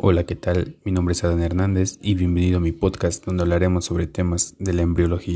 Hola, ¿qué tal? Mi nombre es Adán Hernández y bienvenido a mi podcast donde hablaremos sobre temas de la embriología.